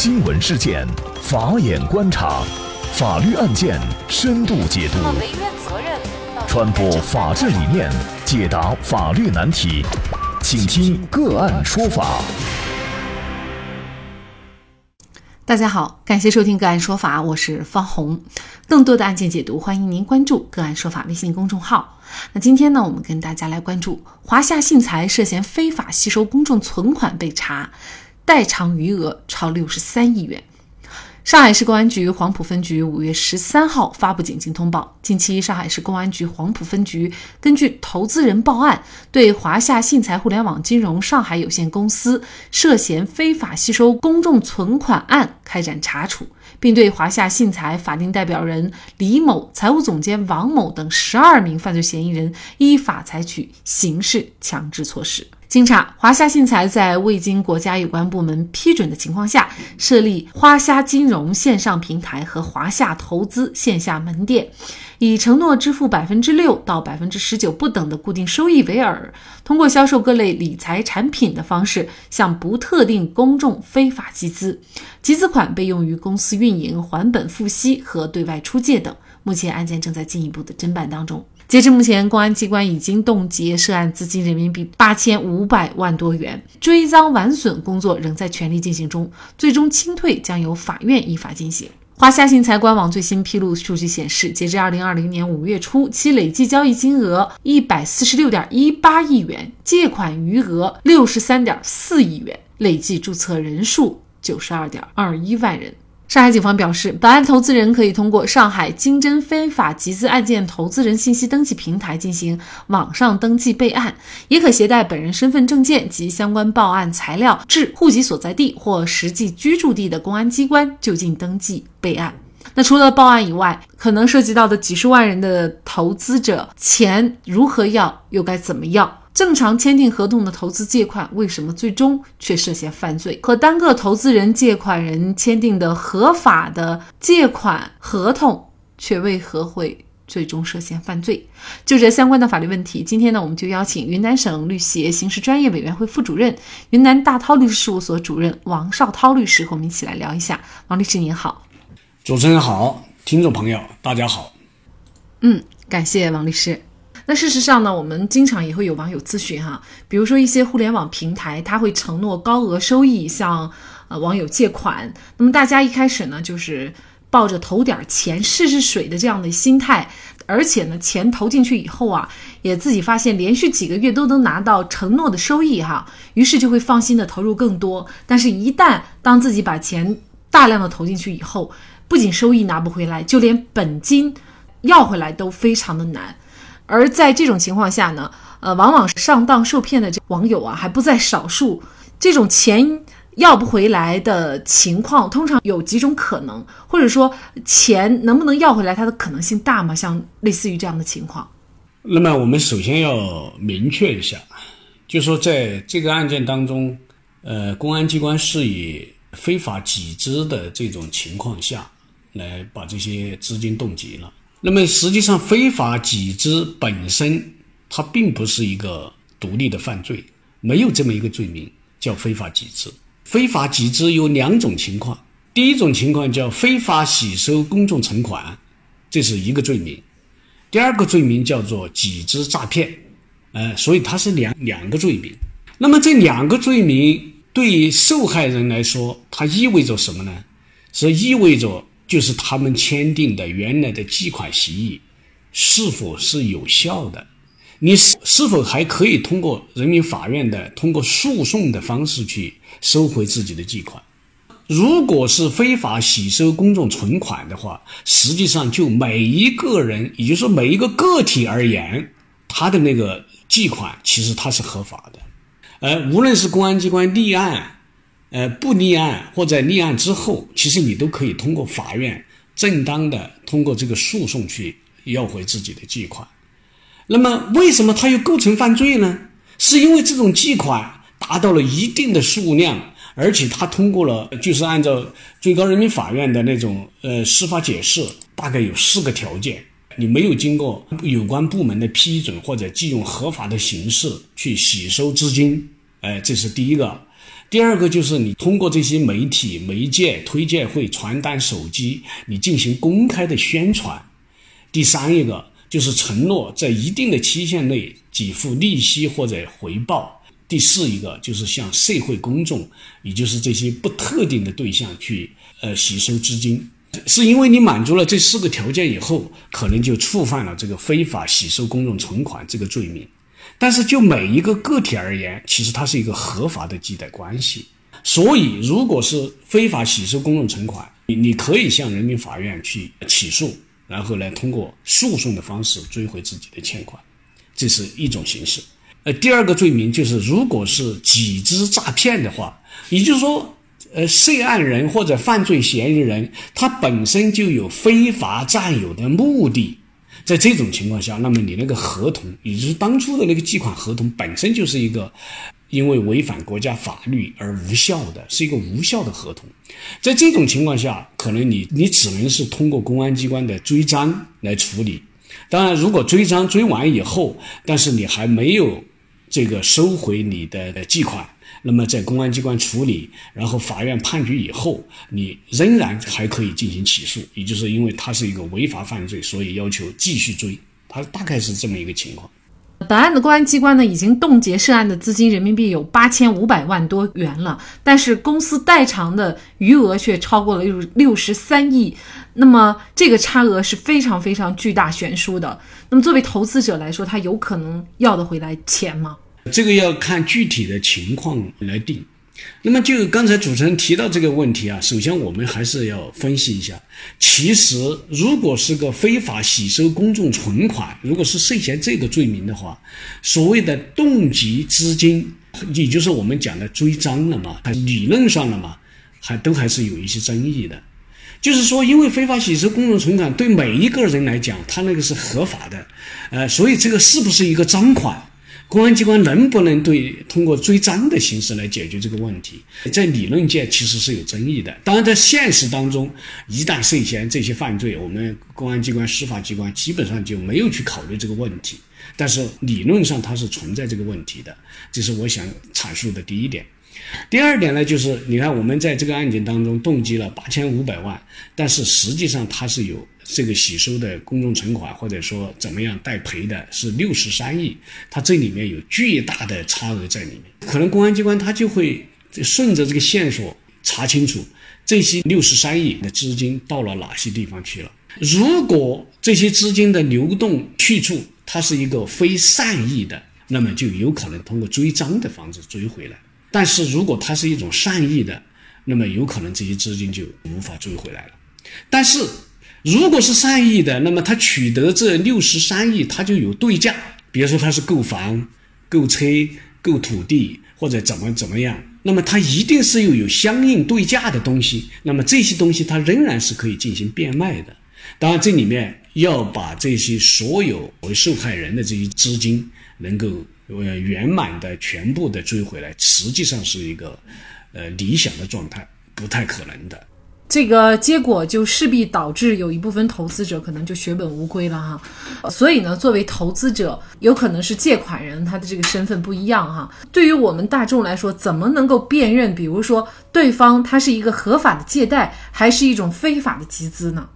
新闻事件，法眼观察，法律案件深度解读，传播法治理念，解答法律难题，请听个案说法。大家好，感谢收听个案说法，我是方红。更多的案件解读，欢迎您关注个案说法微信公众号。那今天呢，我们跟大家来关注华夏信财涉嫌非法吸收公众存款被查。代偿余额超六十三亿元。上海市公安局黄埔分局五月十三号发布警情通报，近期上海市公安局黄浦分局根据投资人报案，对华夏信财互联网金融上海有限公司涉嫌非法吸收公众存款案开展查处，并对华夏信财法定代表人李某、财务总监王某等十二名犯罪嫌疑人依法采取刑事强制措施。经查，华夏信财在未经国家有关部门批准的情况下，设立花虾金融线上平台和华夏投资线下门店，以承诺支付百分之六到百分之十九不等的固定收益为饵，通过销售各类理财产品的方式，向不特定公众非法集资，集资款被用于公司运营、还本付息和对外出借等。目前案件正在进一步的侦办当中。截至目前，公安机关已经冻结涉案资金人民币八千五百万多元，追赃挽损工作仍在全力进行中，最终清退将由法院依法进行。华夏信财官网最新披露数据显示，截至二零二零年五月初，其累计交易金额一百四十六点一八亿元，借款余额六十三点四亿元，累计注册人数九十二点二一万人。上海警方表示，本案投资人可以通过上海经侦非法集资案件投资人信息登记平台进行网上登记备案，也可携带本人身份证件及相关报案材料至户籍所在地或实际居住地的公安机关就近登记备案。那除了报案以外，可能涉及到的几十万人的投资者钱如何要，又该怎么要？正常签订合同的投资借款，为什么最终却涉嫌犯罪？和单个投资人、借款人签订的合法的借款合同，却为何会最终涉嫌犯罪？就这相关的法律问题，今天呢，我们就邀请云南省律协刑事专业委员会副主任、云南大韬律师事务所主任王绍涛律师和我们一起来聊一下。王律师您好，主持人好，听众朋友大家好。嗯，感谢王律师。那事实上呢，我们经常也会有网友咨询哈，比如说一些互联网平台，他会承诺高额收益向呃网友借款，那么大家一开始呢，就是抱着投点钱试试水的这样的心态，而且呢，钱投进去以后啊，也自己发现连续几个月都能拿到承诺的收益哈，于是就会放心的投入更多。但是，一旦当自己把钱大量的投进去以后，不仅收益拿不回来，就连本金要回来都非常的难。而在这种情况下呢，呃，往往上当受骗的这网友啊，还不在少数。这种钱要不回来的情况，通常有几种可能，或者说钱能不能要回来，它的可能性大吗？像类似于这样的情况。那么我们首先要明确一下，就说在这个案件当中，呃，公安机关是以非法集资的这种情况下来把这些资金冻结了。那么实际上，非法集资本身它并不是一个独立的犯罪，没有这么一个罪名叫非法集资。非法集资有两种情况，第一种情况叫非法吸收公众存款，这是一个罪名；第二个罪名叫做集资诈骗，呃，所以它是两两个罪名。那么这两个罪名对于受害人来说，它意味着什么呢？是意味着。就是他们签订的原来的借款协议是否是有效的？你是是否还可以通过人民法院的通过诉讼的方式去收回自己的借款？如果是非法吸收公众存款的话，实际上就每一个人，也就是说每一个个体而言，他的那个借款其实他是合法的。而无论是公安机关立案。呃，不立案或者立案之后，其实你都可以通过法院正当的通过这个诉讼去要回自己的借款。那么，为什么他又构成犯罪呢？是因为这种借款达到了一定的数量，而且他通过了，就是按照最高人民法院的那种呃司法解释，大概有四个条件：你没有经过有关部门的批准，或者借用合法的形式去吸收资金，哎，这是第一个。第二个就是你通过这些媒体媒介、推荐会、传单、手机，你进行公开的宣传。第三一个就是承诺在一定的期限内给付利息或者回报。第四一个就是向社会公众，也就是这些不特定的对象去呃吸收资金。是因为你满足了这四个条件以后，可能就触犯了这个非法吸收公众存款这个罪名。但是就每一个个体而言，其实它是一个合法的借贷关系。所以，如果是非法吸收公众存款，你你可以向人民法院去起诉，然后呢，通过诉讼的方式追回自己的欠款，这是一种形式。呃，第二个罪名就是，如果是集资诈骗的话，也就是说。呃，涉案人或者犯罪嫌疑人，他本身就有非法占有的目的，在这种情况下，那么你那个合同，也就是当初的那个借款合同，本身就是一个因为违反国家法律而无效的，是一个无效的合同。在这种情况下，可能你你只能是通过公安机关的追赃来处理。当然，如果追赃追完以后，但是你还没有这个收回你的借款。那么在公安机关处理，然后法院判决以后，你仍然还可以进行起诉，也就是因为它是一个违法犯罪，所以要求继续追。它大概是这么一个情况。本案的公安机关呢，已经冻结涉案的资金人民币有八千五百万多元了，但是公司代偿的余额却超过了六六十三亿。那么这个差额是非常非常巨大悬殊的。那么作为投资者来说，他有可能要得回来钱吗？这个要看具体的情况来定。那么，就刚才主持人提到这个问题啊，首先我们还是要分析一下。其实，如果是个非法吸收公众存款，如果是涉嫌这个罪名的话，所谓的冻结资金，也就是我们讲的追赃了嘛，理论上了嘛，还都还是有一些争议的。就是说，因为非法吸收公众存款对每一个人来讲，他那个是合法的，呃，所以这个是不是一个赃款？公安机关能不能对通过追赃的形式来解决这个问题，在理论界其实是有争议的。当然，在现实当中，一旦涉嫌这些犯罪，我们公安机关、司法机关基本上就没有去考虑这个问题。但是理论上它是存在这个问题的，这是我想阐述的第一点。第二点呢，就是你看我们在这个案件当中动机了八千五百万，但是实际上它是有这个吸收的公众存款，或者说怎么样代赔的是六十三亿，它这里面有巨大的差额在里面，可能公安机关他就会顺着这个线索查清楚这些六十三亿的资金到了哪些地方去了。如果这些资金的流动去处它是一个非善意的，那么就有可能通过追赃的方式追回来。但是如果它是一种善意的，那么有可能这些资金就无法追回来了。但是如果是善意的，那么他取得这六十三亿，他就有对价，比如说他是购房、购车、购土地或者怎么怎么样，那么他一定是又有相应对价的东西。那么这些东西他仍然是可以进行变卖的。当然，这里面要把这些所有为受害人的这些资金能够。呃，圆满的全部的追回来，实际上是一个，呃，理想的状态，不太可能的。这个结果就势必导致有一部分投资者可能就血本无归了哈。所以呢，作为投资者，有可能是借款人，他的这个身份不一样哈。对于我们大众来说，怎么能够辨认，比如说对方他是一个合法的借贷，还是一种非法的集资呢？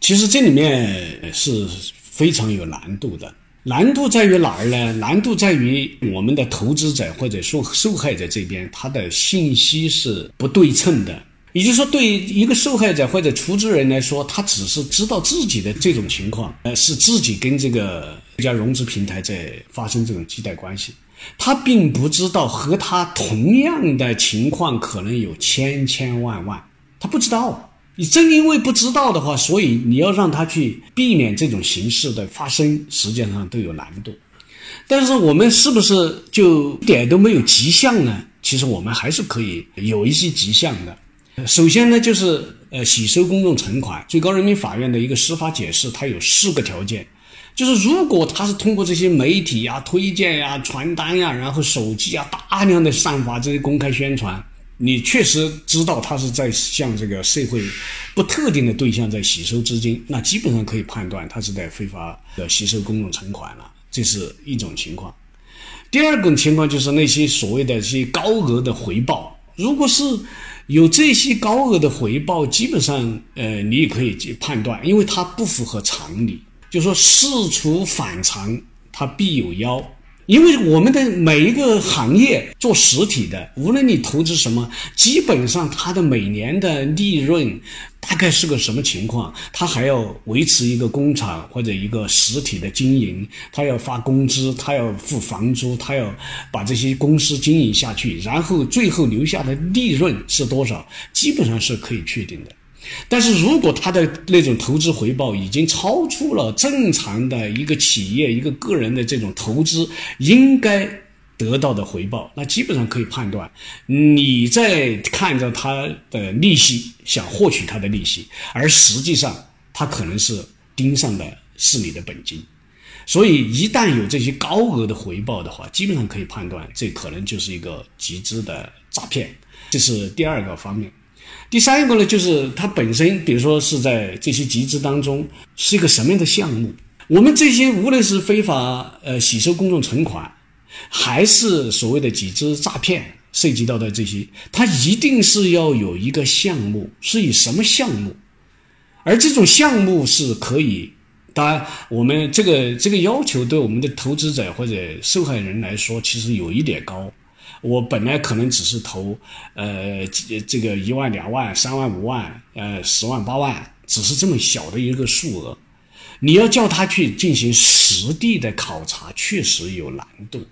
其实这里面是非常有难度的。难度在于哪儿呢？难度在于我们的投资者或者说受害者这边，他的信息是不对称的。也就是说，对于一个受害者或者出资人来说，他只是知道自己的这种情况，呃，是自己跟这个这家融资平台在发生这种借贷关系，他并不知道和他同样的情况可能有千千万万，他不知道。你正因为不知道的话，所以你要让他去避免这种形式的发生，实际上都有难度。但是我们是不是就一点都没有迹象呢？其实我们还是可以有一些迹象的。首先呢，就是呃，吸收公众存款，最高人民法院的一个司法解释，它有四个条件，就是如果他是通过这些媒体呀、推荐呀、传单呀，然后手机啊大量的散发这些公开宣传。你确实知道他是在向这个社会不特定的对象在吸收资金，那基本上可以判断他是在非法的吸收公众存款了，这是一种情况。第二种情况就是那些所谓的这些高额的回报，如果是有这些高额的回报，基本上呃，你也可以去判断，因为它不符合常理。就说事出反常，它必有妖。因为我们的每一个行业做实体的，无论你投资什么，基本上它的每年的利润大概是个什么情况？他还要维持一个工厂或者一个实体的经营，他要发工资，他要付房租，他要把这些公司经营下去，然后最后留下的利润是多少？基本上是可以确定的。但是如果他的那种投资回报已经超出了正常的一个企业、一个个人的这种投资应该得到的回报，那基本上可以判断，你在看着他的利息，想获取他的利息，而实际上他可能是盯上的是你的本金。所以一旦有这些高额的回报的话，基本上可以判断这可能就是一个集资的诈骗。这是第二个方面。第三一个呢，就是它本身，比如说是在这些集资当中是一个什么样的项目？我们这些无论是非法呃洗收公众存款，还是所谓的集资诈骗涉及到的这些，它一定是要有一个项目，是以什么项目？而这种项目是可以，当然我们这个这个要求对我们的投资者或者受害人来说，其实有一点高。我本来可能只是投，呃，这个一万、两万、三万、五万，呃，十万、八万，只是这么小的一个数额，你要叫他去进行实地的考察，确实有难度。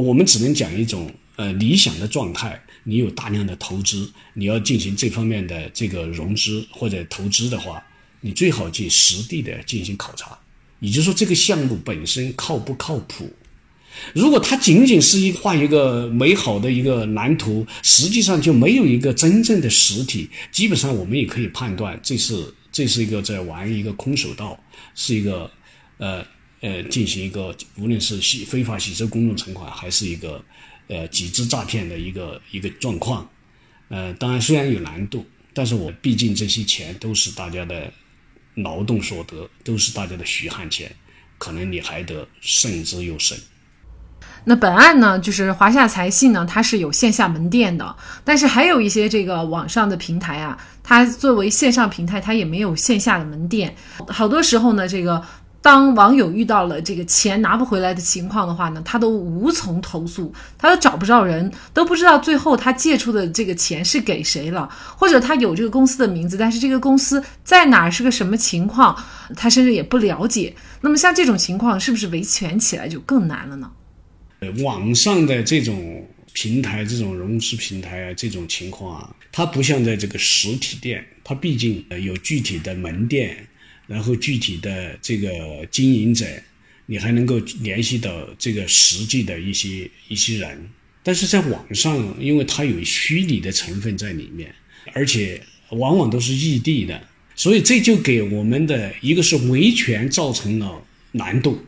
我们只能讲一种呃理想的状态，你有大量的投资，你要进行这方面的这个融资或者投资的话，你最好去实地的进行考察，也就是说这个项目本身靠不靠谱。如果它仅仅是一画一个美好的一个蓝图，实际上就没有一个真正的实体，基本上我们也可以判断，这是这是一个在玩一个空手道，是一个，呃呃，进行一个无论是洗非法洗收公众存款，还是一个，呃，集资诈骗的一个一个状况。呃，当然虽然有难度，但是我毕竟这些钱都是大家的劳动所得，都是大家的血汗钱，可能你还得慎之又慎。那本案呢，就是华夏财信呢，它是有线下门店的，但是还有一些这个网上的平台啊，它作为线上平台，它也没有线下的门店。好多时候呢，这个当网友遇到了这个钱拿不回来的情况的话呢，他都无从投诉，他都找不着人，都不知道最后他借出的这个钱是给谁了，或者他有这个公司的名字，但是这个公司在哪是个什么情况，他甚至也不了解。那么像这种情况，是不是维权起来就更难了呢？呃网上的这种平台、这种融资平台啊，这种情况啊，它不像在这个实体店，它毕竟有具体的门店，然后具体的这个经营者，你还能够联系到这个实际的一些一些人。但是在网上，因为它有虚拟的成分在里面，而且往往都是异地的，所以这就给我们的一个是维权造成了难度。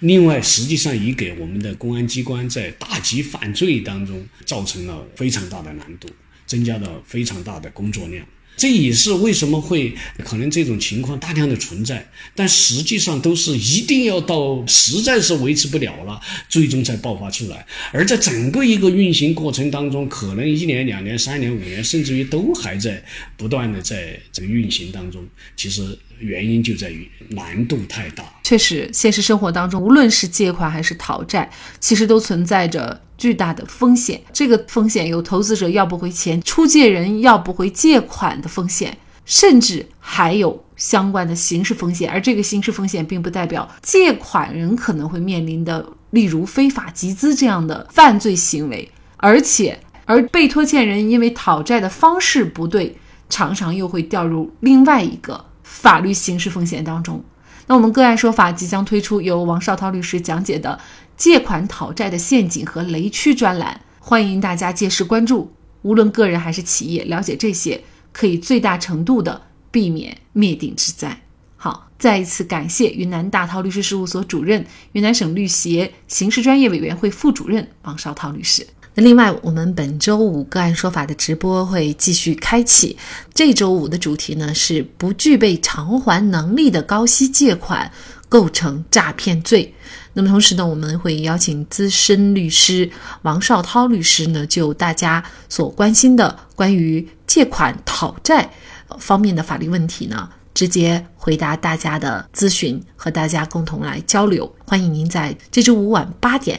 另外，实际上也给我们的公安机关在打击犯罪当中造成了非常大的难度，增加了非常大的工作量。这也是为什么会可能这种情况大量的存在，但实际上都是一定要到实在是维持不了了，最终才爆发出来。而在整个一个运行过程当中，可能一年、两年、三年、五年，甚至于都还在不断的在这个运行当中。其实原因就在于难度太大。确实，现实生活当中，无论是借款还是讨债，其实都存在着。巨大的风险，这个风险有投资者要不回钱，出借人要不回借款的风险，甚至还有相关的刑事风险。而这个刑事风险并不代表借款人可能会面临的，例如非法集资这样的犯罪行为，而且而被拖欠人因为讨债的方式不对，常常又会掉入另外一个法律刑事风险当中。那我们个案说法即将推出，由王绍涛律师讲解的。借款讨债的陷阱和雷区专栏，欢迎大家届时关注。无论个人还是企业，了解这些可以最大程度的避免灭顶之灾。好，再一次感谢云南大韬律师事务所主任、云南省律协刑事专业委员会副主任王绍涛律师。那另外，我们本周五个案说法的直播会继续开启。这周五的主题呢是不具备偿还能力的高息借款构成诈骗罪。那么同时呢，我们会邀请资深律师王绍涛律师呢，就大家所关心的关于借款讨债方面的法律问题呢，直接回答大家的咨询，和大家共同来交流。欢迎您在这周五晚八点